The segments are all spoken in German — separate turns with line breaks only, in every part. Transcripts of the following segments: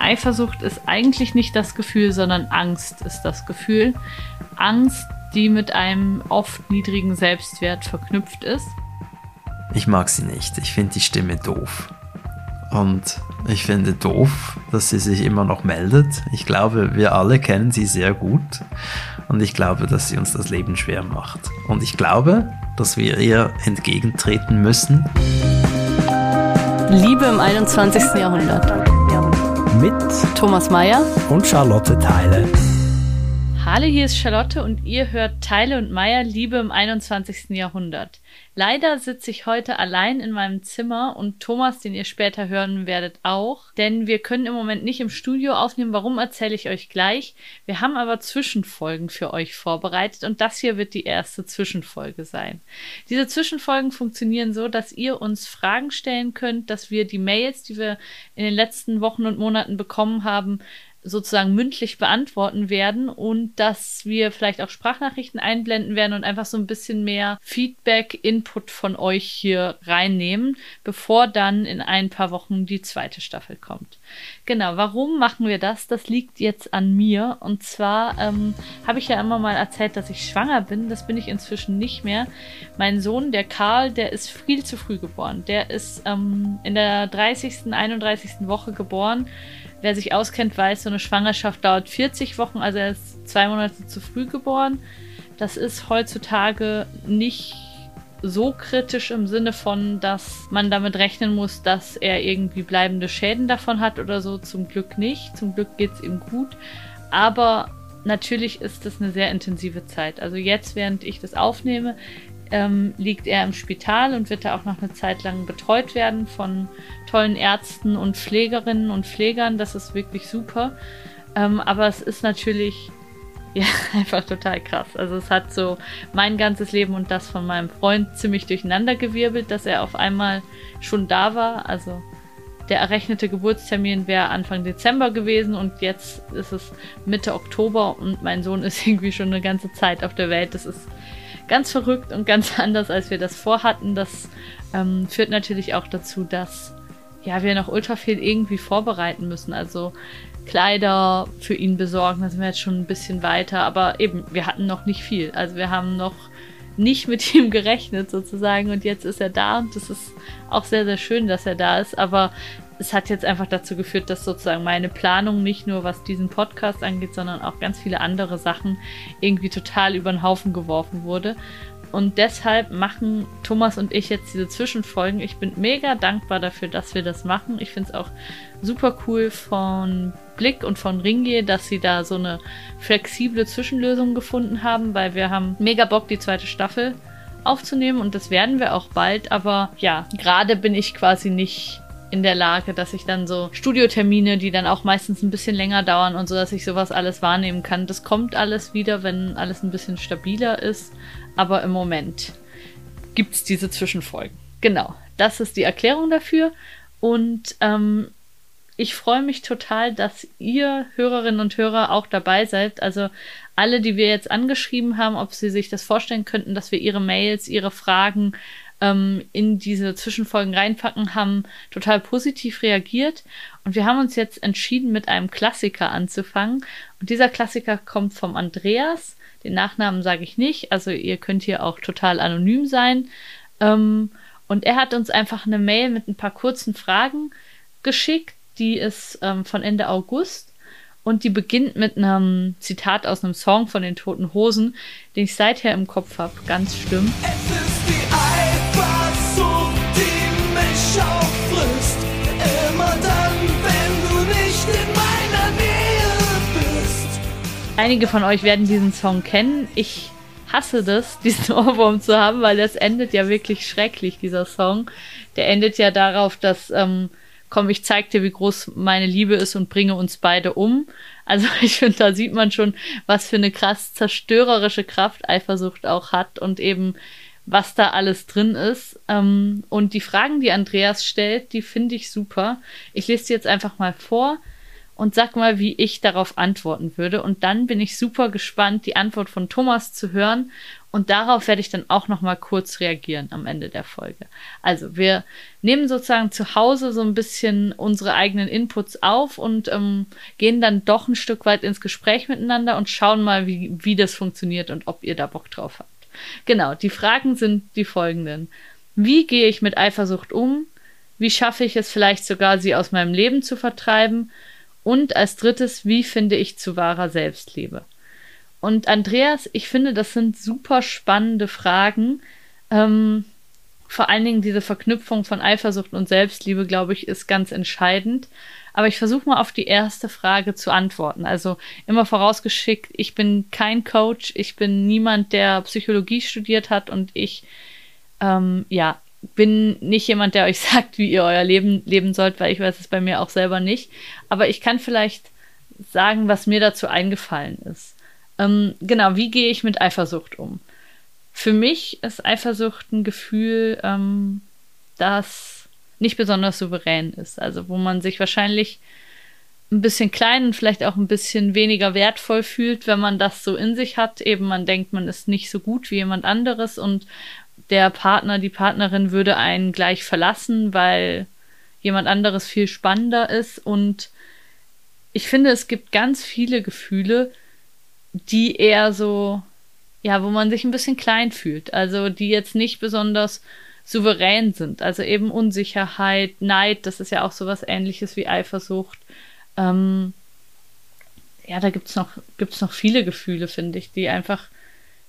Eifersucht ist eigentlich nicht das Gefühl, sondern Angst ist das Gefühl. Angst, die mit einem oft niedrigen Selbstwert verknüpft ist.
Ich mag sie nicht. Ich finde die Stimme doof. Und ich finde doof, dass sie sich immer noch meldet. Ich glaube, wir alle kennen sie sehr gut. Und ich glaube, dass sie uns das Leben schwer macht. Und ich glaube, dass wir ihr entgegentreten müssen.
Liebe im 21. Jahrhundert.
Mit
Thomas Mayer
und Charlotte Teile.
Hallo, hier ist Charlotte und ihr hört Teile und Meier Liebe im 21. Jahrhundert. Leider sitze ich heute allein in meinem Zimmer und Thomas, den ihr später hören werdet, auch, denn wir können im Moment nicht im Studio aufnehmen. Warum erzähle ich euch gleich? Wir haben aber Zwischenfolgen für euch vorbereitet und das hier wird die erste Zwischenfolge sein. Diese Zwischenfolgen funktionieren so, dass ihr uns Fragen stellen könnt, dass wir die Mails, die wir in den letzten Wochen und Monaten bekommen haben, sozusagen mündlich beantworten werden und dass wir vielleicht auch Sprachnachrichten einblenden werden und einfach so ein bisschen mehr Feedback, Input von euch hier reinnehmen, bevor dann in ein paar Wochen die zweite Staffel kommt. Genau, warum machen wir das? Das liegt jetzt an mir und zwar ähm, habe ich ja immer mal erzählt, dass ich schwanger bin. Das bin ich inzwischen nicht mehr. Mein Sohn, der Karl, der ist viel zu früh geboren. Der ist ähm, in der 30., 31. Woche geboren Wer sich auskennt, weiß, so eine Schwangerschaft dauert 40 Wochen, also er ist zwei Monate zu früh geboren. Das ist heutzutage nicht so kritisch im Sinne von, dass man damit rechnen muss, dass er irgendwie bleibende Schäden davon hat oder so. Zum Glück nicht. Zum Glück geht es ihm gut. Aber natürlich ist das eine sehr intensive Zeit. Also jetzt, während ich das aufnehme, ähm, liegt er im Spital und wird da auch noch eine Zeit lang betreut werden von tollen Ärzten und Pflegerinnen und Pflegern. Das ist wirklich super. Ähm, aber es ist natürlich ja, einfach total krass. Also es hat so mein ganzes Leben und das von meinem Freund ziemlich durcheinandergewirbelt, dass er auf einmal schon da war. Also der errechnete Geburtstermin wäre Anfang Dezember gewesen und jetzt ist es Mitte Oktober und mein Sohn ist irgendwie schon eine ganze Zeit auf der Welt. Das ist ganz verrückt und ganz anders, als wir das vorhatten. Das ähm, führt natürlich auch dazu, dass ja, wir noch ultra viel irgendwie vorbereiten müssen. Also Kleider für ihn besorgen, da sind wir jetzt schon ein bisschen weiter. Aber eben, wir hatten noch nicht viel. Also wir haben noch nicht mit ihm gerechnet sozusagen und jetzt ist er da und das ist auch sehr, sehr schön, dass er da ist. Aber es hat jetzt einfach dazu geführt, dass sozusagen meine Planung nicht nur was diesen Podcast angeht, sondern auch ganz viele andere Sachen irgendwie total über den Haufen geworfen wurde. Und deshalb machen Thomas und ich jetzt diese Zwischenfolgen. Ich bin mega dankbar dafür, dass wir das machen. Ich finde es auch super cool von Blick und von Ringier, dass sie da so eine flexible Zwischenlösung gefunden haben, weil wir haben mega Bock, die zweite Staffel aufzunehmen und das werden wir auch bald. Aber ja, gerade bin ich quasi nicht in der Lage, dass ich dann so Studiotermine, die dann auch meistens ein bisschen länger dauern und so, dass ich sowas alles wahrnehmen kann. Das kommt alles wieder, wenn alles ein bisschen stabiler ist. Aber im Moment gibt es diese Zwischenfolgen. Genau, das ist die Erklärung dafür. Und ähm, ich freue mich total, dass ihr Hörerinnen und Hörer auch dabei seid. Also alle, die wir jetzt angeschrieben haben, ob sie sich das vorstellen könnten, dass wir ihre Mails, ihre Fragen ähm, in diese Zwischenfolgen reinpacken, haben total positiv reagiert. Und wir haben uns jetzt entschieden, mit einem Klassiker anzufangen. Und dieser Klassiker kommt vom Andreas. Den Nachnamen sage ich nicht. Also ihr könnt hier auch total anonym sein. Ähm, und er hat uns einfach eine Mail mit ein paar kurzen Fragen geschickt. Die ist ähm, von Ende August und die beginnt mit einem Zitat aus einem Song von den Toten Hosen, den ich seither im Kopf habe. Ganz schlimm. Es ist die Einige von euch werden diesen Song kennen. Ich hasse das, diesen Ohrwurm zu haben, weil das endet ja wirklich schrecklich, dieser Song. Der endet ja darauf, dass ähm, komm, ich zeig dir, wie groß meine Liebe ist und bringe uns beide um. Also ich finde, da sieht man schon, was für eine krass zerstörerische Kraft Eifersucht auch hat und eben was da alles drin ist. Ähm, und die Fragen, die Andreas stellt, die finde ich super. Ich lese sie jetzt einfach mal vor. Und sag mal, wie ich darauf antworten würde. Und dann bin ich super gespannt, die Antwort von Thomas zu hören. Und darauf werde ich dann auch noch mal kurz reagieren am Ende der Folge. Also wir nehmen sozusagen zu Hause so ein bisschen unsere eigenen Inputs auf und ähm, gehen dann doch ein Stück weit ins Gespräch miteinander und schauen mal, wie, wie das funktioniert und ob ihr da Bock drauf habt. Genau, die Fragen sind die folgenden. Wie gehe ich mit Eifersucht um? Wie schaffe ich es vielleicht sogar, sie aus meinem Leben zu vertreiben? Und als drittes, wie finde ich zu wahrer Selbstliebe? Und Andreas, ich finde, das sind super spannende Fragen. Ähm, vor allen Dingen diese Verknüpfung von Eifersucht und Selbstliebe, glaube ich, ist ganz entscheidend. Aber ich versuche mal auf die erste Frage zu antworten. Also immer vorausgeschickt, ich bin kein Coach, ich bin niemand, der Psychologie studiert hat und ich, ähm, ja, bin nicht jemand, der euch sagt, wie ihr euer Leben leben sollt, weil ich weiß es bei mir auch selber nicht. Aber ich kann vielleicht sagen, was mir dazu eingefallen ist. Ähm, genau, wie gehe ich mit Eifersucht um? Für mich ist Eifersucht ein Gefühl, ähm, das nicht besonders souverän ist. Also wo man sich wahrscheinlich ein bisschen klein und vielleicht auch ein bisschen weniger wertvoll fühlt, wenn man das so in sich hat. Eben man denkt, man ist nicht so gut wie jemand anderes und der Partner, die Partnerin würde einen gleich verlassen, weil jemand anderes viel spannender ist. Und ich finde, es gibt ganz viele Gefühle, die eher so, ja, wo man sich ein bisschen klein fühlt. Also die jetzt nicht besonders souverän sind. Also eben Unsicherheit, Neid, das ist ja auch sowas ähnliches wie Eifersucht. Ähm, ja, da gibt's noch, gibt's noch viele Gefühle, finde ich, die einfach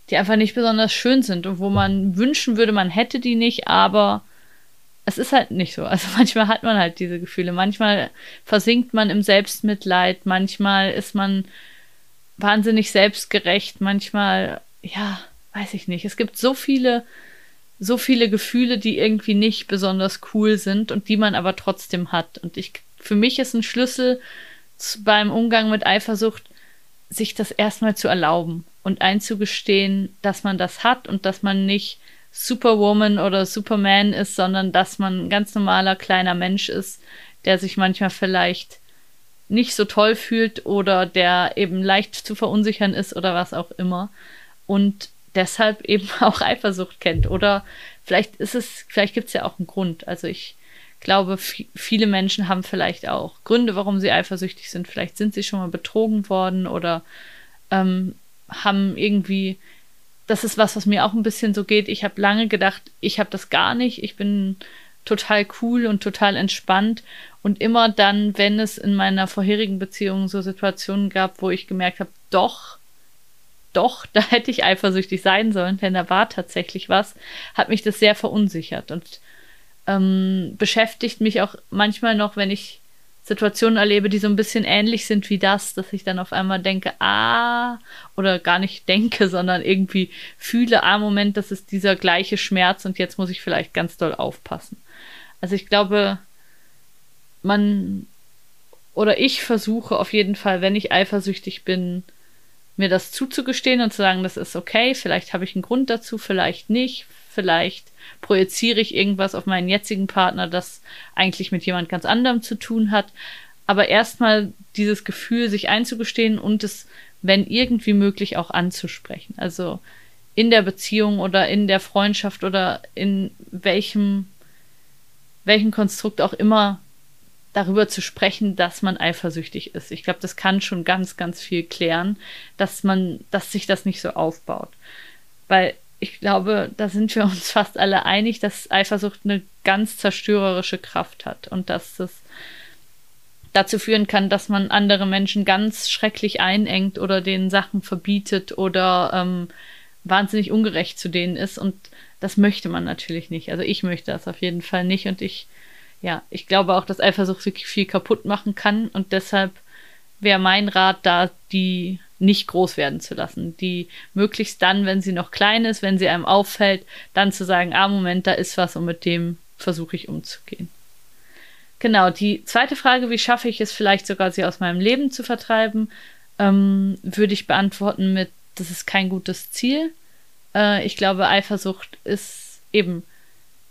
die einfach nicht besonders schön sind und wo man wünschen würde, man hätte die nicht, aber es ist halt nicht so. Also manchmal hat man halt diese Gefühle. Manchmal versinkt man im Selbstmitleid, manchmal ist man wahnsinnig selbstgerecht, manchmal, ja, weiß ich nicht. Es gibt so viele, so viele Gefühle, die irgendwie nicht besonders cool sind und die man aber trotzdem hat. Und ich, für mich ist ein Schlüssel beim Umgang mit Eifersucht, sich das erstmal zu erlauben und einzugestehen, dass man das hat und dass man nicht Superwoman oder Superman ist, sondern dass man ein ganz normaler kleiner Mensch ist, der sich manchmal vielleicht nicht so toll fühlt oder der eben leicht zu verunsichern ist oder was auch immer und deshalb eben auch Eifersucht kennt oder vielleicht ist es, vielleicht gibt es ja auch einen Grund. Also ich glaube, viele Menschen haben vielleicht auch Gründe, warum sie eifersüchtig sind. Vielleicht sind sie schon mal betrogen worden oder ähm, haben irgendwie, das ist was, was mir auch ein bisschen so geht. Ich habe lange gedacht, ich habe das gar nicht. Ich bin total cool und total entspannt. Und immer dann, wenn es in meiner vorherigen Beziehung so Situationen gab, wo ich gemerkt habe, doch, doch, da hätte ich eifersüchtig sein sollen, denn da war tatsächlich was, hat mich das sehr verunsichert und ähm, beschäftigt mich auch manchmal noch, wenn ich Situationen erlebe, die so ein bisschen ähnlich sind wie das, dass ich dann auf einmal denke, ah, oder gar nicht denke, sondern irgendwie fühle, ah, Moment, das ist dieser gleiche Schmerz und jetzt muss ich vielleicht ganz doll aufpassen. Also ich glaube, man oder ich versuche auf jeden Fall, wenn ich eifersüchtig bin, mir das zuzugestehen und zu sagen, das ist okay, vielleicht habe ich einen Grund dazu, vielleicht nicht, vielleicht projiziere ich irgendwas auf meinen jetzigen Partner, das eigentlich mit jemand ganz anderem zu tun hat. Aber erstmal dieses Gefühl, sich einzugestehen und es, wenn irgendwie möglich, auch anzusprechen. Also in der Beziehung oder in der Freundschaft oder in welchem, welchem Konstrukt auch immer darüber zu sprechen, dass man eifersüchtig ist. Ich glaube, das kann schon ganz, ganz viel klären, dass man, dass sich das nicht so aufbaut. Weil ich glaube, da sind wir uns fast alle einig, dass Eifersucht eine ganz zerstörerische Kraft hat und dass das dazu führen kann, dass man andere Menschen ganz schrecklich einengt oder denen Sachen verbietet oder ähm, wahnsinnig ungerecht zu denen ist. Und das möchte man natürlich nicht. Also ich möchte das auf jeden Fall nicht. Und ich, ja, ich glaube auch, dass Eifersucht wirklich viel kaputt machen kann. Und deshalb wäre mein Rat da, die nicht groß werden zu lassen. Die möglichst dann, wenn sie noch klein ist, wenn sie einem auffällt, dann zu sagen, ah, Moment, da ist was und mit dem versuche ich umzugehen. Genau, die zweite Frage, wie schaffe ich es vielleicht sogar, sie aus meinem Leben zu vertreiben, ähm, würde ich beantworten mit, das ist kein gutes Ziel. Äh, ich glaube, Eifersucht ist eben,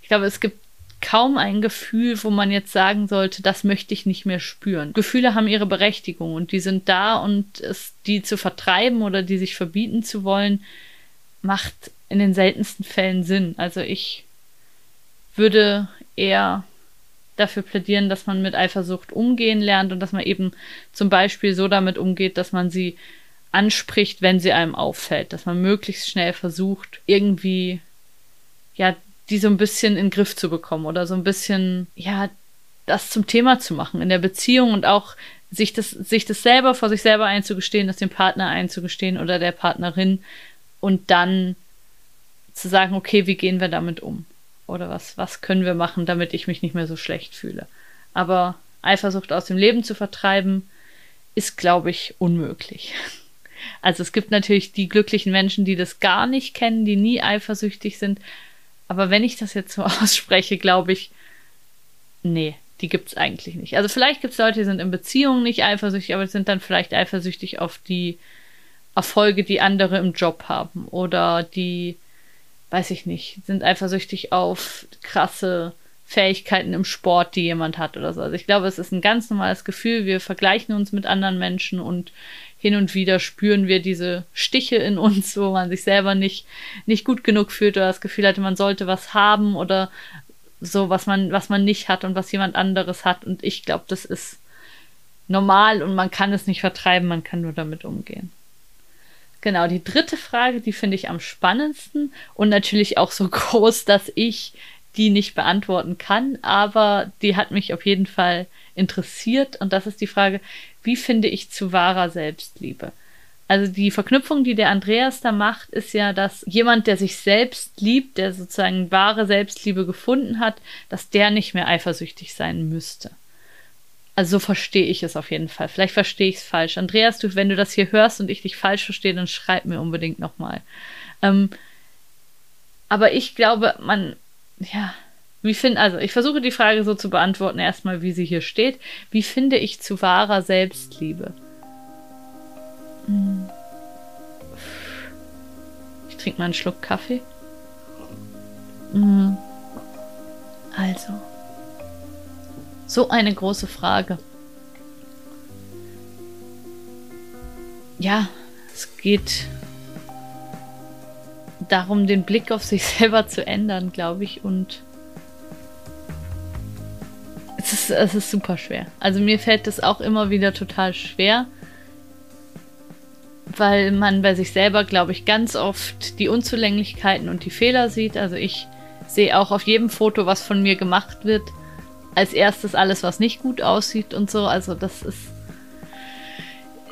ich glaube, es gibt kaum ein Gefühl, wo man jetzt sagen sollte, das möchte ich nicht mehr spüren. Gefühle haben ihre Berechtigung und die sind da und es, die zu vertreiben oder die sich verbieten zu wollen, macht in den seltensten Fällen Sinn. Also ich würde eher dafür plädieren, dass man mit Eifersucht umgehen lernt und dass man eben zum Beispiel so damit umgeht, dass man sie anspricht, wenn sie einem auffällt, dass man möglichst schnell versucht, irgendwie ja die so ein bisschen in den Griff zu bekommen oder so ein bisschen ja das zum Thema zu machen in der Beziehung und auch sich das sich das selber vor sich selber einzugestehen, das dem Partner einzugestehen oder der Partnerin und dann zu sagen, okay, wie gehen wir damit um? Oder was, was können wir machen, damit ich mich nicht mehr so schlecht fühle? Aber Eifersucht aus dem Leben zu vertreiben, ist, glaube ich, unmöglich. Also es gibt natürlich die glücklichen Menschen, die das gar nicht kennen, die nie eifersüchtig sind. Aber wenn ich das jetzt so ausspreche, glaube ich, nee, die gibt es eigentlich nicht. Also vielleicht gibt es Leute, die sind in Beziehungen nicht eifersüchtig, aber sind dann vielleicht eifersüchtig auf die Erfolge, die andere im Job haben oder die, weiß ich nicht, sind eifersüchtig auf krasse Fähigkeiten im Sport, die jemand hat oder so. Also ich glaube, es ist ein ganz normales Gefühl. Wir vergleichen uns mit anderen Menschen und hin und wieder spüren wir diese Stiche in uns, wo man sich selber nicht, nicht gut genug fühlt oder das Gefühl hatte, man sollte was haben oder so, was man, was man nicht hat und was jemand anderes hat. Und ich glaube, das ist normal und man kann es nicht vertreiben, man kann nur damit umgehen. Genau, die dritte Frage, die finde ich am spannendsten und natürlich auch so groß, dass ich die nicht beantworten kann, aber die hat mich auf jeden Fall interessiert und das ist die Frage, wie finde ich zu wahrer Selbstliebe? Also die Verknüpfung, die der Andreas da macht, ist ja, dass jemand, der sich selbst liebt, der sozusagen wahre Selbstliebe gefunden hat, dass der nicht mehr eifersüchtig sein müsste. Also so verstehe ich es auf jeden Fall. Vielleicht verstehe ich es falsch. Andreas, du, wenn du das hier hörst und ich dich falsch verstehe, dann schreib mir unbedingt nochmal. Ähm, aber ich glaube, man, ja, wie finde, also ich versuche die Frage so zu beantworten, erstmal, wie sie hier steht. Wie finde ich zu wahrer Selbstliebe? Hm. Ich trinke mal einen Schluck Kaffee. Hm. Also. So eine große Frage. Ja, es geht darum, den Blick auf sich selber zu ändern, glaube ich. Und es ist super schwer. Also mir fällt das auch immer wieder total schwer, weil man bei sich selber, glaube ich, ganz oft die Unzulänglichkeiten und die Fehler sieht. Also ich sehe auch auf jedem Foto, was von mir gemacht wird, als erstes alles, was nicht gut aussieht und so. Also das ist,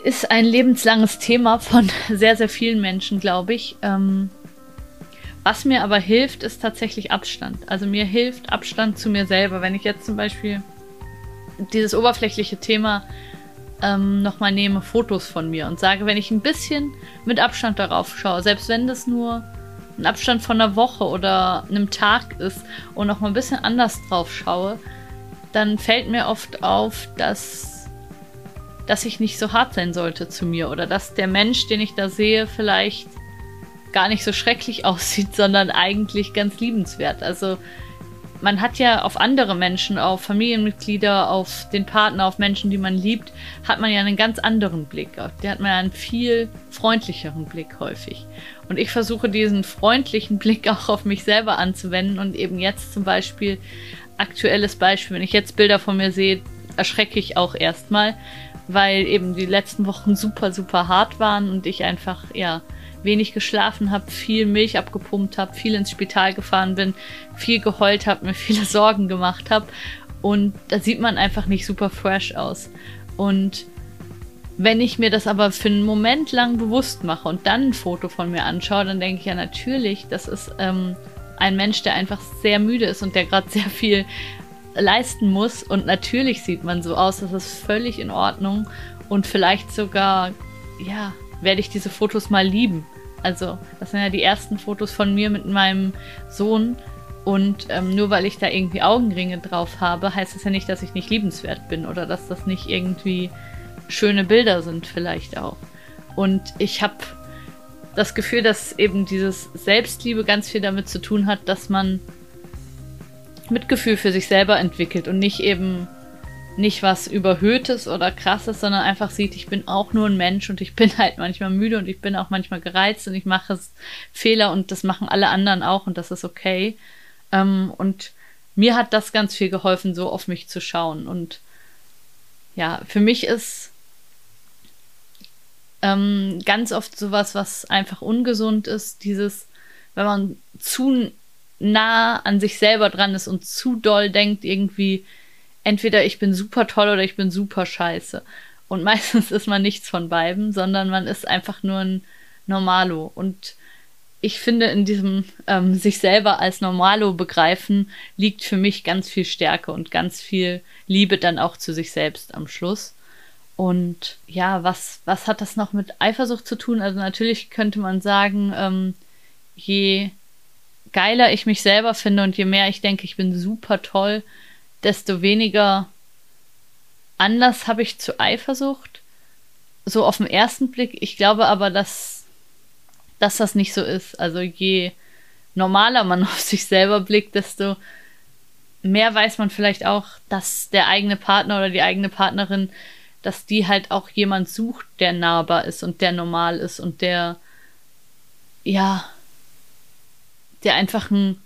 ist ein lebenslanges Thema von sehr, sehr vielen Menschen, glaube ich. Ähm, was mir aber hilft, ist tatsächlich Abstand. Also mir hilft Abstand zu mir selber. Wenn ich jetzt zum Beispiel dieses oberflächliche Thema ähm, nochmal nehme, Fotos von mir und sage, wenn ich ein bisschen mit Abstand darauf schaue, selbst wenn das nur ein Abstand von einer Woche oder einem Tag ist und nochmal ein bisschen anders drauf schaue, dann fällt mir oft auf, dass, dass ich nicht so hart sein sollte zu mir oder dass der Mensch, den ich da sehe, vielleicht gar nicht so schrecklich aussieht, sondern eigentlich ganz liebenswert. Also man hat ja auf andere Menschen, auf Familienmitglieder, auf den Partner, auf Menschen, die man liebt, hat man ja einen ganz anderen Blick. Der hat man ja einen viel freundlicheren Blick häufig. Und ich versuche diesen freundlichen Blick auch auf mich selber anzuwenden und eben jetzt zum Beispiel aktuelles Beispiel, wenn ich jetzt Bilder von mir sehe, erschrecke ich auch erstmal, weil eben die letzten Wochen super, super hart waren und ich einfach, ja, wenig geschlafen habe, viel Milch abgepumpt habe, viel ins Spital gefahren bin, viel geheult habe, mir viele Sorgen gemacht habe. Und da sieht man einfach nicht super fresh aus. Und wenn ich mir das aber für einen Moment lang bewusst mache und dann ein Foto von mir anschaue, dann denke ich ja natürlich, das ist ähm, ein Mensch, der einfach sehr müde ist und der gerade sehr viel leisten muss. Und natürlich sieht man so aus, das ist völlig in Ordnung. Und vielleicht sogar, ja, werde ich diese Fotos mal lieben. Also, das sind ja die ersten Fotos von mir mit meinem Sohn. Und ähm, nur weil ich da irgendwie Augenringe drauf habe, heißt das ja nicht, dass ich nicht liebenswert bin oder dass das nicht irgendwie schöne Bilder sind, vielleicht auch. Und ich habe das Gefühl, dass eben dieses Selbstliebe ganz viel damit zu tun hat, dass man Mitgefühl für sich selber entwickelt und nicht eben nicht was Überhöhtes oder Krasses, sondern einfach sieht, ich bin auch nur ein Mensch und ich bin halt manchmal müde und ich bin auch manchmal gereizt und ich mache Fehler und das machen alle anderen auch und das ist okay. Ähm, und mir hat das ganz viel geholfen, so auf mich zu schauen. Und ja, für mich ist ähm, ganz oft sowas, was einfach ungesund ist, dieses, wenn man zu nah an sich selber dran ist und zu doll denkt, irgendwie, entweder ich bin super toll oder ich bin super scheiße. Und meistens ist man nichts von beiden, sondern man ist einfach nur ein Normalo. Und ich finde, in diesem ähm, sich selber als Normalo begreifen, liegt für mich ganz viel Stärke und ganz viel Liebe dann auch zu sich selbst am Schluss. Und ja, was, was hat das noch mit Eifersucht zu tun? Also natürlich könnte man sagen, ähm, je geiler ich mich selber finde und je mehr ich denke, ich bin super toll, desto weniger Anlass habe ich zu Eifersucht. So auf den ersten Blick. Ich glaube aber, dass, dass das nicht so ist. Also je normaler man auf sich selber blickt, desto mehr weiß man vielleicht auch, dass der eigene Partner oder die eigene Partnerin, dass die halt auch jemand sucht, der nahbar ist und der normal ist und der, ja, der einfach ein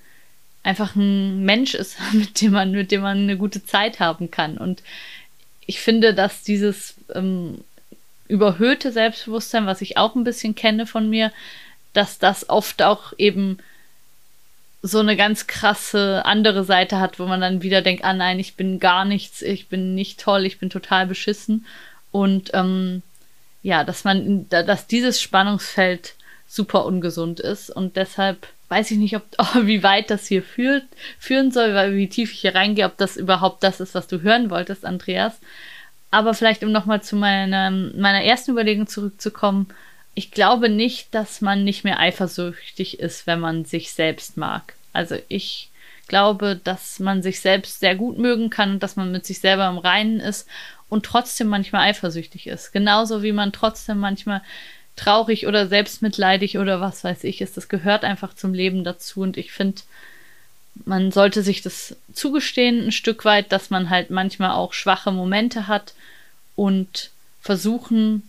einfach ein Mensch ist, mit dem man, mit dem man eine gute Zeit haben kann. Und ich finde, dass dieses ähm, überhöhte Selbstbewusstsein, was ich auch ein bisschen kenne von mir, dass das oft auch eben so eine ganz krasse andere Seite hat, wo man dann wieder denkt, ah nein, ich bin gar nichts, ich bin nicht toll, ich bin total beschissen. Und ähm, ja, dass man, dass dieses Spannungsfeld super ungesund ist und deshalb weiß ich nicht, ob, wie weit das hier führt, führen soll, weil wie tief ich hier reingehe, ob das überhaupt das ist, was du hören wolltest, Andreas. Aber vielleicht, um nochmal zu meiner, meiner ersten Überlegung zurückzukommen, ich glaube nicht, dass man nicht mehr eifersüchtig ist, wenn man sich selbst mag. Also ich glaube, dass man sich selbst sehr gut mögen kann und dass man mit sich selber im Reinen ist und trotzdem manchmal eifersüchtig ist. Genauso wie man trotzdem manchmal traurig oder selbstmitleidig oder was weiß ich ist. Das gehört einfach zum Leben dazu und ich finde, man sollte sich das zugestehen ein Stück weit, dass man halt manchmal auch schwache Momente hat und versuchen,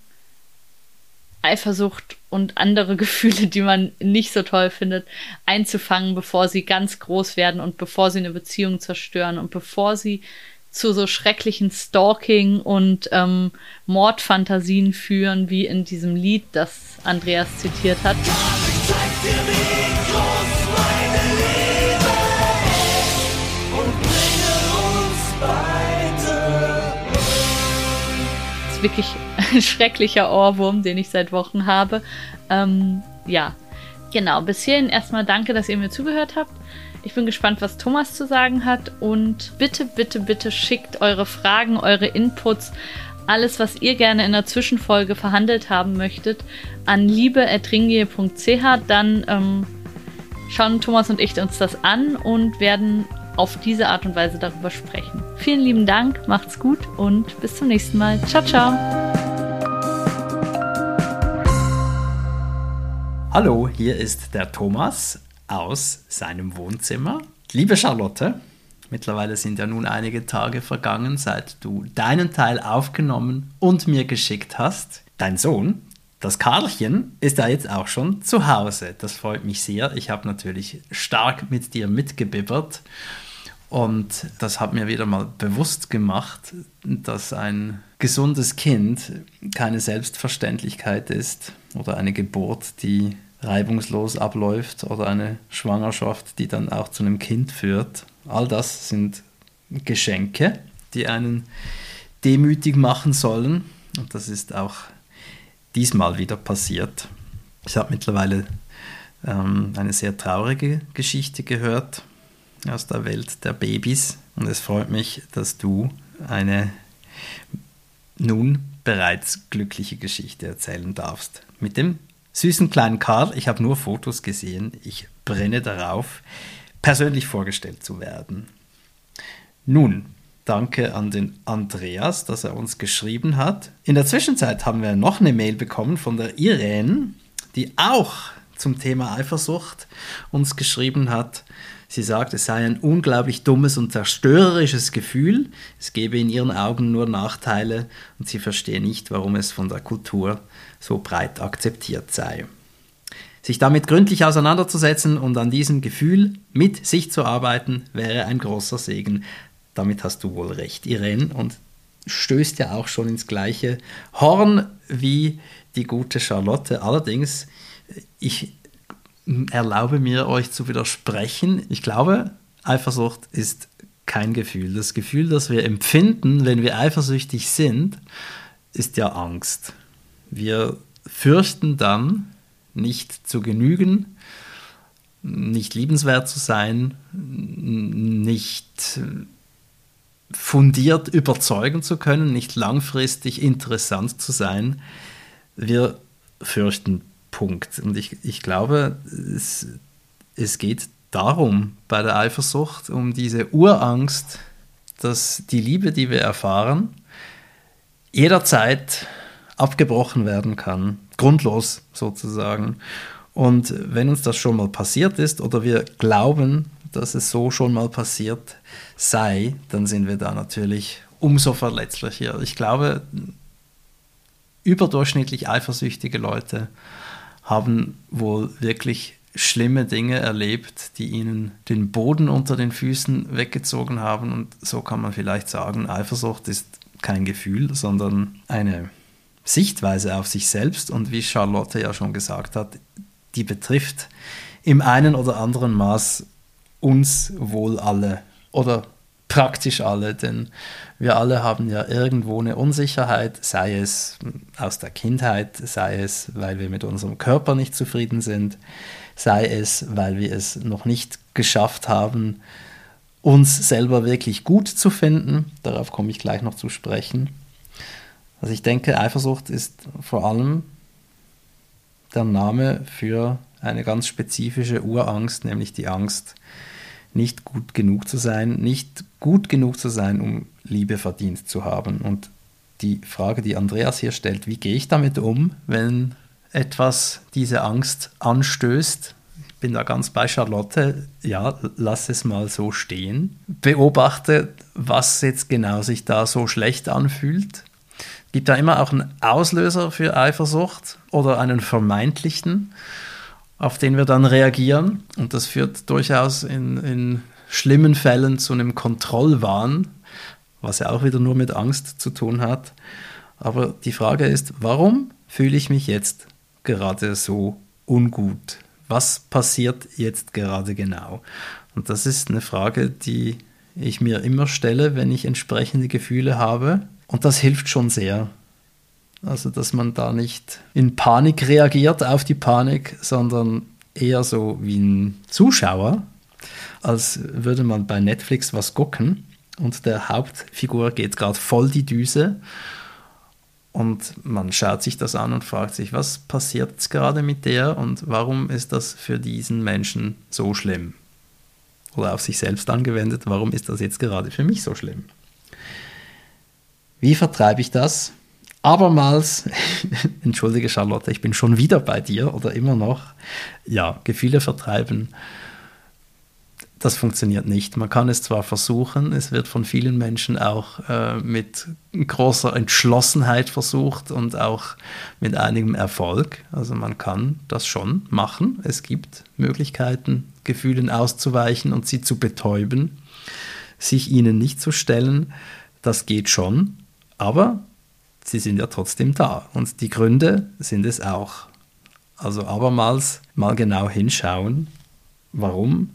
Eifersucht und andere Gefühle, die man nicht so toll findet, einzufangen, bevor sie ganz groß werden und bevor sie eine Beziehung zerstören und bevor sie zu so schrecklichen Stalking und ähm, Mordfantasien führen, wie in diesem Lied, das Andreas zitiert hat. Das ist wirklich ein schrecklicher Ohrwurm, den ich seit Wochen habe. Ähm, ja, genau. Bis hierhin erstmal danke, dass ihr mir zugehört habt. Ich bin gespannt, was Thomas zu sagen hat und bitte, bitte, bitte schickt eure Fragen, eure Inputs, alles, was ihr gerne in der Zwischenfolge verhandelt haben möchtet, an liebe.ringie.ch. Dann ähm, schauen Thomas und ich uns das an und werden auf diese Art und Weise darüber sprechen. Vielen lieben Dank, macht's gut und bis zum nächsten Mal. Ciao, ciao.
Hallo, hier ist der Thomas aus seinem Wohnzimmer. Liebe Charlotte, mittlerweile sind ja nun einige Tage vergangen, seit du deinen Teil aufgenommen und mir geschickt hast. Dein Sohn, das Karlchen, ist da jetzt auch schon zu Hause. Das freut mich sehr. Ich habe natürlich stark mit dir mitgebibbert und das hat mir wieder mal bewusst gemacht, dass ein gesundes Kind keine Selbstverständlichkeit ist oder eine Geburt, die reibungslos abläuft oder eine Schwangerschaft, die dann auch zu einem Kind führt. All das sind Geschenke, die einen demütig machen sollen. Und das ist auch diesmal wieder passiert. Ich habe mittlerweile ähm, eine sehr traurige Geschichte gehört aus der Welt der Babys. Und es freut mich, dass du eine nun bereits glückliche Geschichte erzählen darfst. Mit dem süßen kleinen Karl, ich habe nur Fotos gesehen, ich brenne darauf, persönlich vorgestellt zu werden. Nun, danke an den Andreas, dass er uns geschrieben hat. In der Zwischenzeit haben wir noch eine Mail bekommen von der Irene, die auch zum Thema Eifersucht uns geschrieben hat. Sie sagt, es sei ein unglaublich dummes und zerstörerisches Gefühl, es gebe in ihren Augen nur Nachteile und sie verstehe nicht, warum es von der Kultur so breit akzeptiert sei. Sich damit gründlich auseinanderzusetzen und an diesem Gefühl mit sich zu arbeiten, wäre ein großer Segen. Damit hast du wohl recht, Irene, und stößt ja auch schon ins gleiche Horn wie die gute Charlotte. Allerdings, ich erlaube mir, euch zu widersprechen. Ich glaube, Eifersucht ist kein Gefühl. Das Gefühl, das wir empfinden, wenn wir eifersüchtig sind, ist ja Angst. Wir fürchten dann, nicht zu genügen, nicht liebenswert zu sein, nicht fundiert überzeugen zu können, nicht langfristig interessant zu sein. Wir fürchten Punkt. Und ich, ich glaube, es, es geht darum bei der Eifersucht, um diese Urangst, dass die Liebe, die wir erfahren, jederzeit abgebrochen werden kann, grundlos sozusagen. Und wenn uns das schon mal passiert ist oder wir glauben, dass es so schon mal passiert sei, dann sind wir da natürlich umso verletzlicher. Ich glaube, überdurchschnittlich eifersüchtige Leute haben wohl wirklich schlimme Dinge erlebt, die ihnen den Boden unter den Füßen weggezogen haben. Und so kann man vielleicht sagen, Eifersucht ist kein Gefühl, sondern eine Sichtweise auf sich selbst. Und wie Charlotte ja schon gesagt hat, die betrifft im einen oder anderen Maß uns wohl alle oder praktisch alle, denn wir alle haben ja irgendwo eine Unsicherheit, sei es aus der Kindheit, sei es, weil wir mit unserem Körper nicht zufrieden sind, sei es, weil wir es noch nicht geschafft haben, uns selber wirklich gut zu finden. Darauf komme ich gleich noch zu sprechen. Also ich denke, Eifersucht ist vor allem der Name für eine ganz spezifische Urangst, nämlich die Angst, nicht gut genug zu sein, nicht gut genug zu sein, um Liebe verdient zu haben. Und die Frage, die Andreas hier stellt, wie gehe ich damit um, wenn etwas diese Angst anstößt? Ich bin da ganz bei Charlotte. Ja, lass es mal so stehen. Beobachte, was jetzt genau sich da so schlecht anfühlt. Gibt da immer auch einen Auslöser für Eifersucht oder einen vermeintlichen? auf den wir dann reagieren. Und das führt durchaus in, in schlimmen Fällen zu einem Kontrollwahn, was ja auch wieder nur mit Angst zu tun hat. Aber die Frage ist, warum fühle ich mich jetzt gerade so ungut? Was passiert jetzt gerade genau? Und das ist eine Frage, die ich mir immer stelle, wenn ich entsprechende Gefühle habe. Und das hilft schon sehr, also, dass man da nicht in Panik reagiert auf die Panik, sondern eher so wie ein Zuschauer, als würde man bei Netflix was gucken und der Hauptfigur geht gerade voll die Düse und man schaut sich das an und fragt sich, was passiert gerade mit der und warum ist das für diesen Menschen so schlimm? Oder auf sich selbst angewendet, warum ist das jetzt gerade für mich so schlimm? Wie vertreibe ich das? abermals, entschuldige Charlotte, ich bin schon wieder bei dir oder immer noch, ja, Gefühle vertreiben, das funktioniert nicht. Man kann es zwar versuchen, es wird von vielen Menschen auch äh, mit großer Entschlossenheit versucht und auch mit einigem Erfolg. Also man kann das schon machen. Es gibt Möglichkeiten, Gefühlen auszuweichen und sie zu betäuben, sich ihnen nicht zu stellen. Das geht schon. Aber sie sind ja trotzdem da. Und die Gründe sind es auch. Also abermals mal genau hinschauen, warum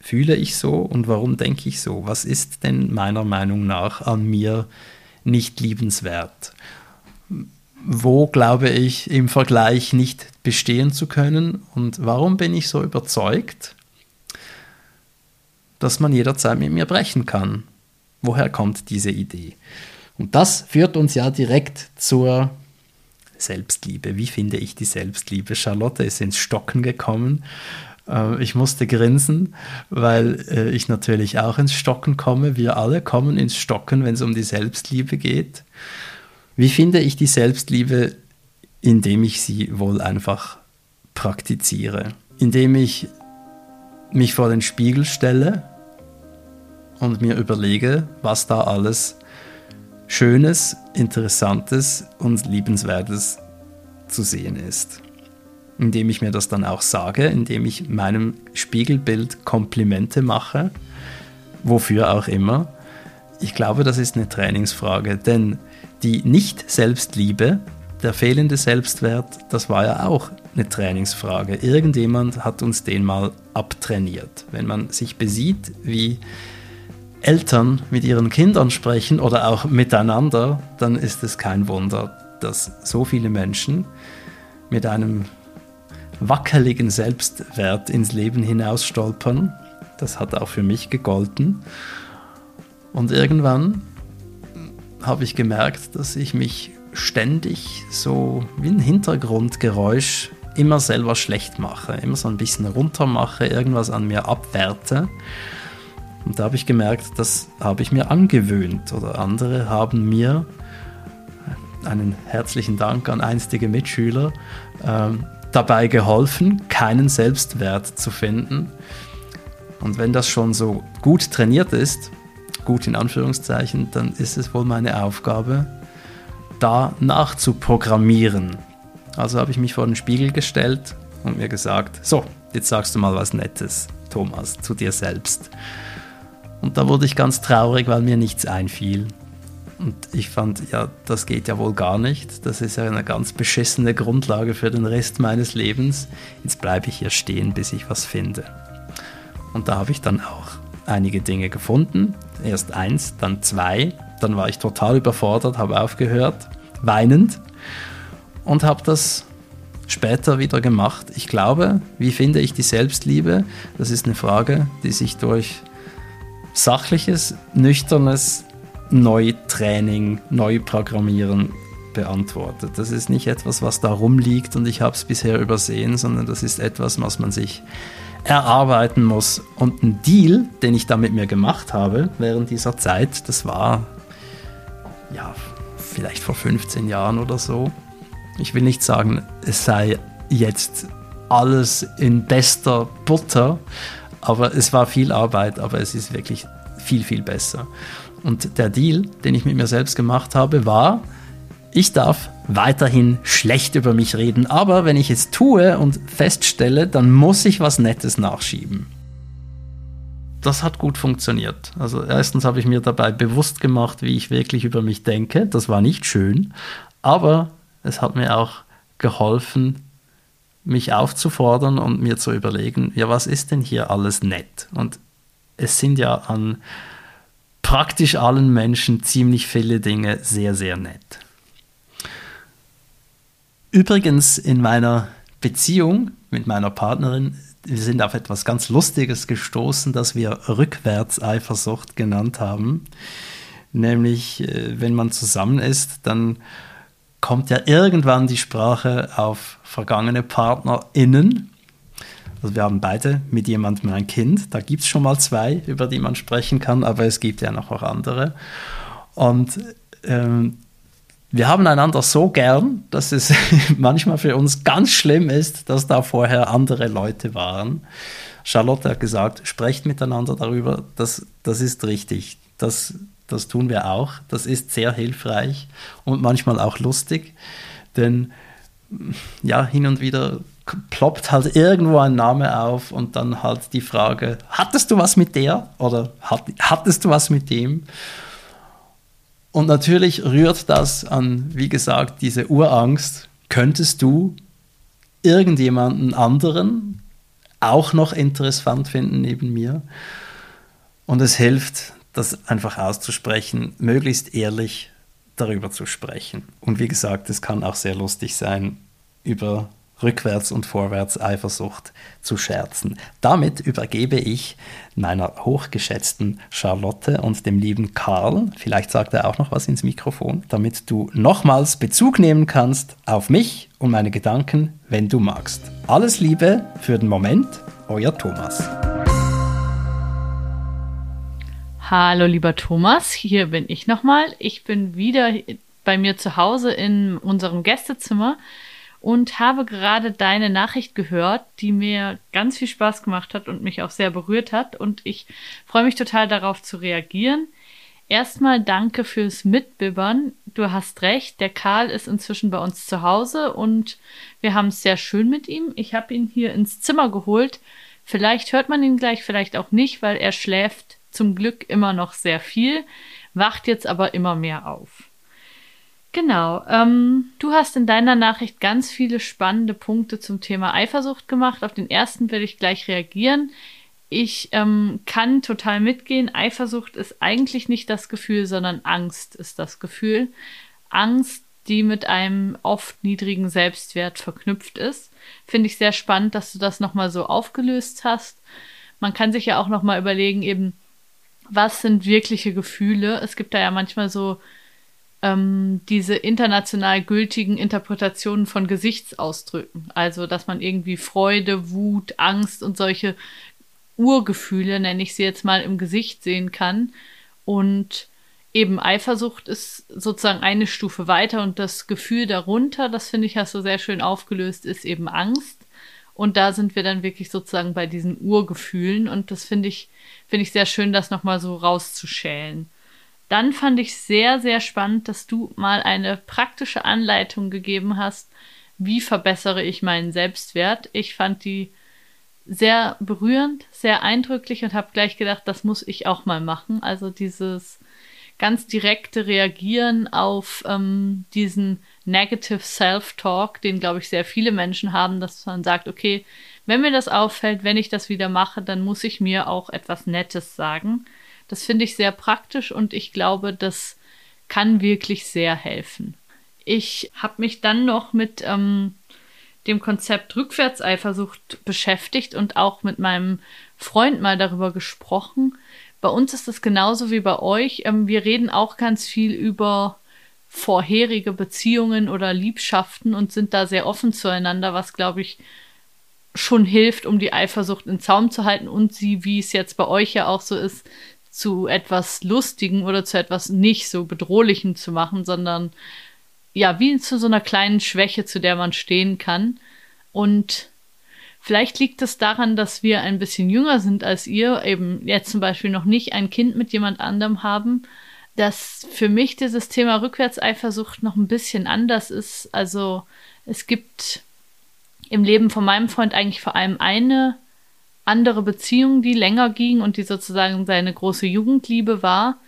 fühle ich so und warum denke ich so? Was ist denn meiner Meinung nach an mir nicht liebenswert? Wo glaube ich im Vergleich nicht bestehen zu können? Und warum bin ich so überzeugt, dass man jederzeit mit mir brechen kann? Woher kommt diese Idee? Und das führt uns ja direkt zur Selbstliebe. Wie finde ich die Selbstliebe? Charlotte ist ins Stocken gekommen. Äh, ich musste grinsen, weil äh, ich natürlich auch ins Stocken komme. Wir alle kommen ins Stocken, wenn es um die Selbstliebe geht. Wie finde ich die Selbstliebe, indem ich sie wohl einfach praktiziere? Indem ich mich vor den Spiegel stelle und mir überlege, was da alles Schönes, Interessantes und Liebenswertes zu sehen ist. Indem ich mir das dann auch sage, indem ich meinem Spiegelbild Komplimente mache, wofür auch immer. Ich glaube, das ist eine Trainingsfrage, denn die Nicht-Selbstliebe, der fehlende Selbstwert, das war ja auch eine Trainingsfrage. Irgendjemand hat uns den mal abtrainiert. Wenn man sich besieht, wie Eltern mit ihren Kindern sprechen oder auch miteinander, dann ist es kein Wunder, dass so viele Menschen mit einem wackeligen Selbstwert ins Leben hinaus stolpern. Das hat auch für mich gegolten. Und irgendwann habe ich gemerkt, dass ich mich ständig so wie ein Hintergrundgeräusch immer selber schlecht mache, immer so ein bisschen runter mache, irgendwas an mir abwerte. Und da habe ich gemerkt, das habe ich mir angewöhnt oder andere haben mir einen herzlichen Dank an einstige Mitschüler äh, dabei geholfen, keinen Selbstwert zu finden. Und wenn das schon so gut trainiert ist, gut in Anführungszeichen, dann ist es wohl meine Aufgabe, da nachzuprogrammieren. Also habe ich mich vor den Spiegel gestellt und mir gesagt, so, jetzt sagst du mal was Nettes, Thomas, zu dir selbst. Und da wurde ich ganz traurig, weil mir nichts einfiel. Und ich fand, ja, das geht ja wohl gar nicht. Das ist ja eine ganz beschissene Grundlage für den Rest meines Lebens. Jetzt bleibe ich hier stehen, bis ich was finde. Und da habe ich dann auch einige Dinge gefunden. Erst eins, dann zwei. Dann war ich total überfordert, habe aufgehört, weinend und habe das später wieder gemacht. Ich glaube, wie finde ich die Selbstliebe? Das ist eine Frage, die sich durch sachliches, nüchternes Neutraining, Neuprogrammieren beantwortet. Das ist nicht etwas, was da rumliegt und ich habe es bisher übersehen, sondern das ist etwas, was man sich erarbeiten muss. Und ein Deal, den ich da mit mir gemacht habe während dieser Zeit, das war ja vielleicht vor 15 Jahren oder so. Ich will nicht sagen, es sei jetzt alles in bester Butter, aber es war viel Arbeit, aber es ist wirklich viel, viel besser. Und der Deal, den ich mit mir selbst gemacht habe, war, ich darf weiterhin schlecht über mich reden, aber wenn ich es tue und feststelle, dann muss ich was Nettes nachschieben. Das hat gut funktioniert. Also erstens habe ich mir dabei bewusst gemacht, wie ich wirklich über mich denke. Das war nicht schön, aber es hat mir auch geholfen, mich aufzufordern und mir zu überlegen, ja, was ist denn hier alles nett? Und es sind ja an praktisch allen Menschen ziemlich viele Dinge sehr, sehr nett. Übrigens in meiner Beziehung mit meiner Partnerin, wir sind auf etwas ganz Lustiges gestoßen, das wir Rückwärtseifersucht genannt haben. Nämlich, äh, wenn man zusammen ist, dann kommt ja irgendwann die Sprache auf vergangene PartnerInnen also wir haben beide mit jemandem ein Kind. Da gibt es schon mal zwei, über die man sprechen kann, aber es gibt ja noch auch andere. Und ähm, wir haben einander so gern, dass es manchmal für uns ganz schlimm ist, dass da vorher andere Leute waren. Charlotte hat gesagt, sprecht miteinander darüber, das, das ist richtig. Das, das tun wir auch. Das ist sehr hilfreich und manchmal auch lustig, denn ja, hin und wieder ploppt halt irgendwo ein Name auf und dann halt die Frage, hattest du was mit der oder hattest du was mit dem? Und natürlich rührt das an, wie gesagt, diese Urangst, könntest du irgendjemanden anderen auch noch interessant finden neben mir? Und es hilft, das einfach auszusprechen, möglichst ehrlich darüber zu sprechen. Und wie gesagt, es kann auch sehr lustig sein, über rückwärts und vorwärts Eifersucht zu scherzen. Damit übergebe ich meiner hochgeschätzten Charlotte und dem lieben Karl, vielleicht sagt er auch noch was ins Mikrofon, damit du nochmals Bezug nehmen kannst auf mich und meine Gedanken, wenn du magst. Alles Liebe für den Moment, euer Thomas.
Hallo lieber Thomas, hier bin ich nochmal. Ich bin wieder bei mir zu Hause in unserem Gästezimmer und habe gerade deine Nachricht gehört, die mir ganz viel Spaß gemacht hat und mich auch sehr berührt hat. Und ich freue mich total darauf zu reagieren. Erstmal danke fürs Mitbibbern. Du hast recht, der Karl ist inzwischen bei uns zu Hause und wir haben es sehr schön mit ihm. Ich habe ihn hier ins Zimmer geholt. Vielleicht hört man ihn gleich, vielleicht auch nicht, weil er schläft zum Glück immer noch sehr viel, wacht jetzt aber immer mehr auf. Genau. Ähm, du hast in deiner Nachricht ganz viele spannende Punkte zum Thema Eifersucht gemacht. Auf den ersten werde ich gleich reagieren. Ich ähm, kann total mitgehen. Eifersucht ist eigentlich nicht das Gefühl, sondern Angst ist das Gefühl. Angst, die mit einem oft niedrigen Selbstwert verknüpft ist. Finde ich sehr spannend, dass du das nochmal so aufgelöst hast. Man kann sich ja auch nochmal überlegen, eben, was sind wirkliche Gefühle? Es gibt da ja manchmal so ähm, diese international gültigen Interpretationen von Gesichtsausdrücken. Also, dass man irgendwie Freude, Wut, Angst und solche Urgefühle, nenne ich sie jetzt mal, im Gesicht sehen kann. Und eben Eifersucht ist sozusagen eine Stufe weiter und das Gefühl darunter, das finde ich hast du sehr schön aufgelöst, ist eben Angst. Und da sind wir dann wirklich sozusagen bei diesen Urgefühlen und das finde ich, finde ich sehr schön, das nochmal so rauszuschälen. Dann fand ich sehr, sehr spannend, dass du mal eine praktische Anleitung gegeben hast, wie verbessere ich meinen Selbstwert. Ich fand die sehr berührend, sehr eindrücklich und habe gleich gedacht, das muss ich auch mal machen. Also dieses ganz direkte Reagieren auf ähm, diesen Negative Self-Talk, den, glaube ich, sehr viele Menschen haben, dass man sagt, okay, wenn mir das auffällt, wenn ich das wieder mache, dann muss ich mir auch etwas Nettes sagen. Das finde ich sehr praktisch und ich glaube, das kann wirklich sehr helfen. Ich habe mich dann noch mit ähm, dem Konzept Rückwärtseifersucht beschäftigt und auch mit meinem Freund mal darüber gesprochen. Bei uns ist es genauso wie bei euch. Ähm, wir reden auch ganz viel über vorherige Beziehungen oder Liebschaften und sind da sehr offen zueinander, was glaube ich schon hilft, um die Eifersucht in Zaum zu halten und sie, wie es jetzt bei euch ja auch so ist, zu etwas Lustigen oder zu etwas nicht so Bedrohlichem zu machen, sondern ja, wie zu so einer kleinen Schwäche, zu der man stehen kann. Und vielleicht liegt es daran, dass wir ein bisschen jünger sind als ihr, eben jetzt zum Beispiel noch nicht ein Kind mit jemand anderem haben, dass für mich dieses Thema Rückwärtseifersucht noch ein bisschen anders ist. Also es gibt im Leben von meinem Freund eigentlich vor allem eine andere Beziehung, die länger ging und die sozusagen seine große Jugendliebe war.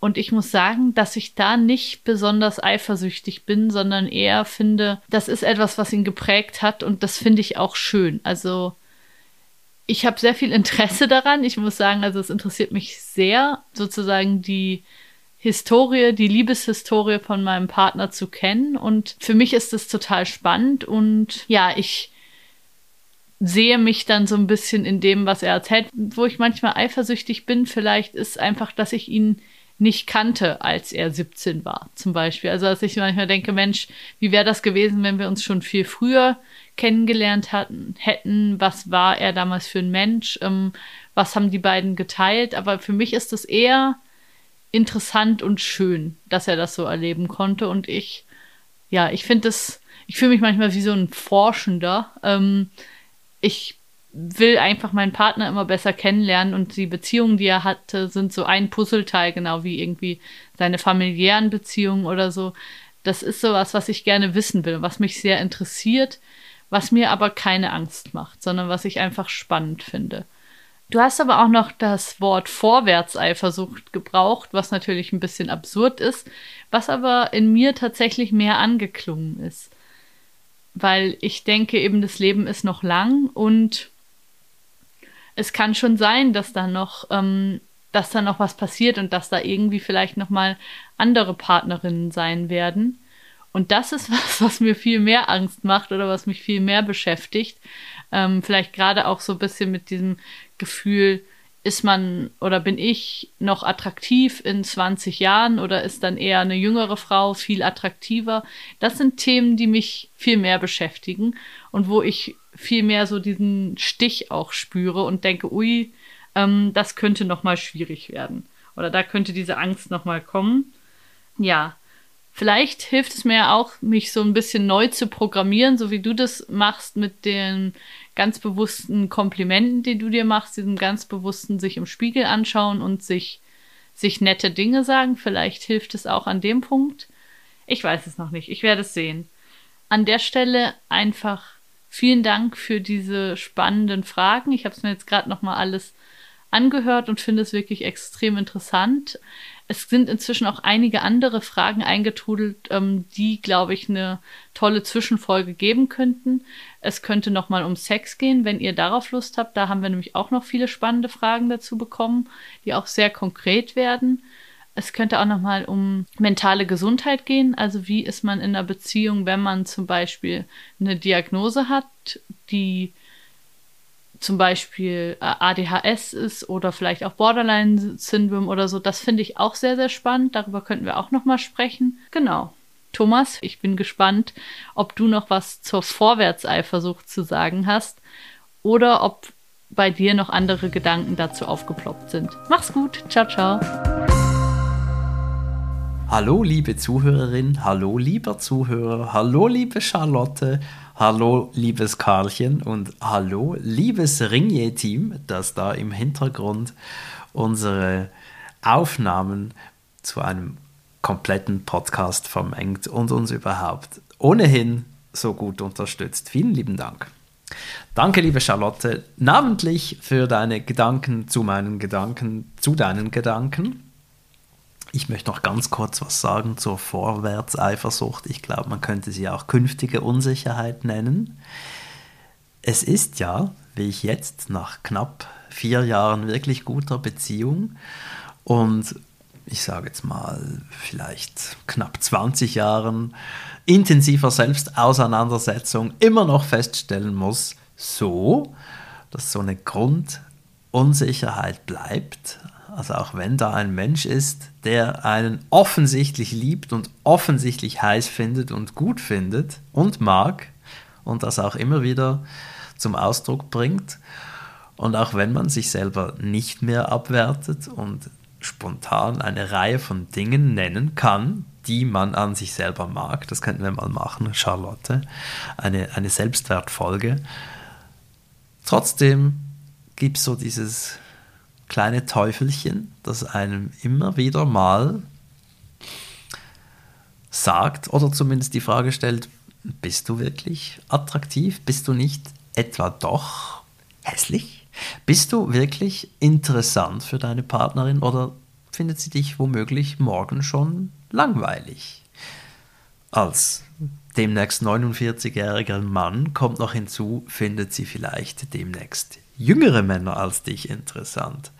Und ich muss sagen, dass ich da nicht besonders eifersüchtig bin, sondern eher finde, das ist etwas, was ihn geprägt hat und das finde ich auch schön. Also ich habe sehr viel Interesse daran. Ich muss sagen, also es interessiert mich sehr, sozusagen die Historie, die Liebeshistorie von meinem Partner zu kennen. Und für mich ist es total spannend und ja, ich sehe mich dann so ein bisschen in dem, was er erzählt. Wo ich manchmal eifersüchtig bin, vielleicht ist einfach, dass ich ihn nicht kannte, als er 17 war, zum Beispiel. Also, dass ich manchmal denke, Mensch, wie wäre das gewesen, wenn wir uns schon viel früher kennengelernt hatten, hätten? Was war er damals für ein Mensch? Ähm, was haben die beiden geteilt? Aber für mich ist es eher interessant und schön, dass er das so erleben konnte. Und ich, ja, ich finde das, ich fühle mich manchmal wie so ein Forschender, ähm, ich will einfach meinen Partner immer besser kennenlernen und die Beziehungen, die er hatte, sind so ein Puzzleteil, genau wie irgendwie seine familiären Beziehungen oder so. Das ist sowas, was ich gerne wissen will, was mich sehr interessiert, was mir aber keine Angst macht, sondern was ich einfach spannend finde. Du hast aber auch noch das Wort Vorwärtseifersucht gebraucht, was natürlich ein bisschen absurd ist, was aber in mir tatsächlich mehr angeklungen ist weil ich denke eben, das Leben ist noch lang und es kann schon sein, dass da noch, ähm, dass da noch was passiert und dass da irgendwie vielleicht noch mal andere Partnerinnen sein werden. Und das ist was, was mir viel mehr Angst macht oder was mich viel mehr beschäftigt. Ähm, vielleicht gerade auch so ein bisschen mit diesem Gefühl, ist man oder bin ich noch attraktiv in 20 Jahren oder ist dann eher eine jüngere Frau viel attraktiver? Das sind Themen, die mich viel mehr beschäftigen und wo ich viel mehr so diesen Stich auch spüre und denke, ui, ähm, das könnte noch mal schwierig werden oder da könnte diese Angst noch mal kommen. Ja, Vielleicht hilft es mir auch, mich so ein bisschen neu zu programmieren, so wie du das machst mit den ganz bewussten Komplimenten, die du dir machst, diesem ganz bewussten sich im Spiegel anschauen und sich, sich nette Dinge sagen. Vielleicht hilft es auch an dem Punkt. Ich weiß es noch nicht. Ich werde es sehen. An der Stelle einfach vielen Dank für diese spannenden Fragen. Ich habe es mir jetzt gerade noch mal alles angehört und finde es wirklich extrem interessant. Es sind inzwischen auch einige andere Fragen eingetrudelt, ähm, die, glaube ich, eine tolle Zwischenfolge geben könnten. Es könnte nochmal um Sex gehen, wenn ihr darauf Lust habt. Da haben wir nämlich auch noch viele spannende Fragen dazu bekommen, die auch sehr konkret werden. Es könnte auch nochmal um mentale Gesundheit gehen. Also wie ist man in einer Beziehung, wenn man zum Beispiel eine Diagnose hat, die zum Beispiel äh, ADHS ist oder vielleicht auch Borderline-Syndrom oder so. Das finde ich auch sehr, sehr spannend. Darüber könnten wir auch nochmal sprechen. Genau. Thomas, ich bin gespannt, ob du noch was zur Vorwärtseifersucht zu sagen hast oder ob bei dir noch andere Gedanken dazu aufgeploppt sind. Mach's gut. Ciao, ciao.
Hallo, liebe Zuhörerin, hallo, lieber Zuhörer, hallo, liebe Charlotte, hallo, liebes Karlchen und hallo, liebes Ringier-Team, das da im Hintergrund unsere Aufnahmen zu einem kompletten Podcast vermengt und uns überhaupt ohnehin so gut unterstützt. Vielen lieben Dank. Danke, liebe Charlotte, namentlich für deine Gedanken zu meinen Gedanken, zu deinen Gedanken. Ich möchte noch ganz kurz was sagen zur Vorwärtseifersucht. Ich glaube, man könnte sie auch künftige Unsicherheit nennen. Es ist ja, wie ich jetzt nach knapp vier Jahren wirklich guter Beziehung und ich sage jetzt mal vielleicht knapp 20 Jahren intensiver Selbstauseinandersetzung immer noch feststellen muss, so, dass so eine Grundunsicherheit bleibt, also auch wenn da ein Mensch ist, der einen offensichtlich liebt und offensichtlich heiß findet und gut findet und mag und das auch immer wieder zum Ausdruck bringt. Und auch wenn man sich selber nicht mehr abwertet und spontan eine Reihe von Dingen nennen kann, die man an sich selber mag, das könnten wir mal machen, Charlotte, eine, eine Selbstwertfolge. Trotzdem gibt es so dieses kleine Teufelchen, das einem immer wieder mal sagt oder zumindest die Frage stellt, bist du wirklich attraktiv? Bist du nicht etwa doch hässlich? Bist du wirklich interessant für deine Partnerin oder findet sie dich womöglich morgen schon langweilig? Als demnächst 49-jähriger Mann kommt noch hinzu, findet sie vielleicht demnächst jüngere Männer als dich interessant.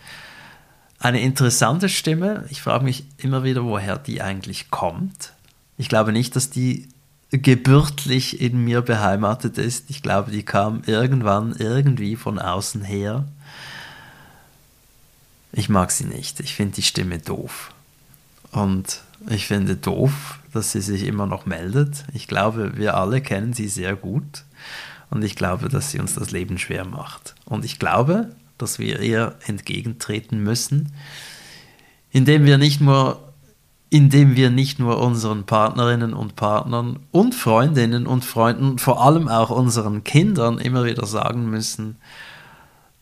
Eine interessante Stimme, ich frage mich immer wieder, woher die eigentlich kommt. Ich glaube nicht, dass die gebürtlich in mir beheimatet ist. Ich glaube, die kam irgendwann irgendwie von außen her. Ich mag sie nicht. Ich finde die Stimme doof. Und ich finde doof, dass sie sich immer noch meldet. Ich glaube, wir alle kennen sie sehr gut. Und ich glaube, dass sie uns das Leben schwer macht. Und ich glaube, dass wir ihr entgegentreten müssen, indem wir nicht nur indem wir nicht nur unseren Partnerinnen und Partnern und Freundinnen und Freunden, vor allem auch unseren Kindern immer wieder sagen müssen,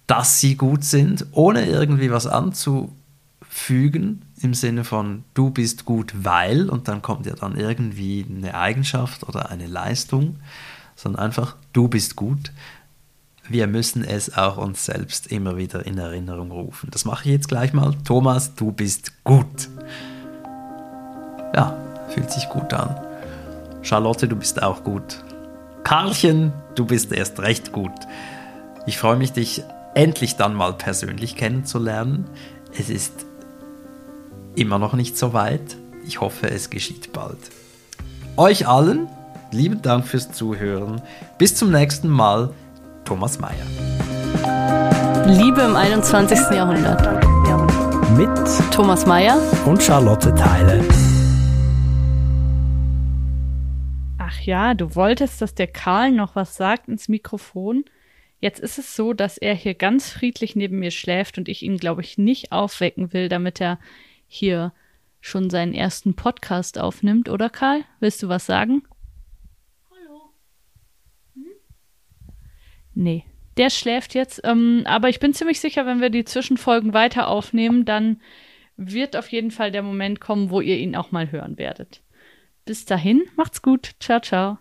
dass sie gut sind, ohne irgendwie was anzufügen im Sinne von du bist gut, weil und dann kommt ja dann irgendwie eine Eigenschaft oder eine Leistung, sondern einfach, du bist gut. Wir müssen es auch uns selbst immer wieder in Erinnerung rufen. Das mache ich jetzt gleich mal. Thomas, du bist gut. Ja, fühlt sich gut an. Charlotte, du bist auch gut. Karlchen, du bist erst recht gut. Ich freue mich, dich endlich dann mal persönlich kennenzulernen. Es ist immer noch nicht so weit. Ich hoffe, es geschieht bald. Euch allen Lieben Dank fürs Zuhören. Bis zum nächsten Mal. Thomas Mayer.
Liebe im 21. Jahrhundert.
Mit
Thomas Mayer
und Charlotte Teile.
Ach ja, du wolltest, dass der Karl noch was sagt ins Mikrofon. Jetzt ist es so, dass er hier ganz friedlich neben mir schläft und ich ihn, glaube ich, nicht aufwecken will, damit er hier schon seinen ersten Podcast aufnimmt, oder Karl? Willst du was sagen? Nee, der schläft jetzt. Ähm, aber ich bin ziemlich sicher, wenn wir die Zwischenfolgen weiter aufnehmen, dann wird auf jeden Fall der Moment kommen, wo ihr ihn auch mal hören werdet. Bis dahin, macht's gut. Ciao, ciao.